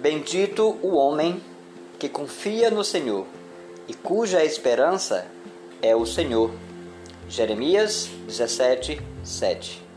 Bendito o homem que confia no Senhor e cuja esperança é o Senhor. Jeremias 17, 7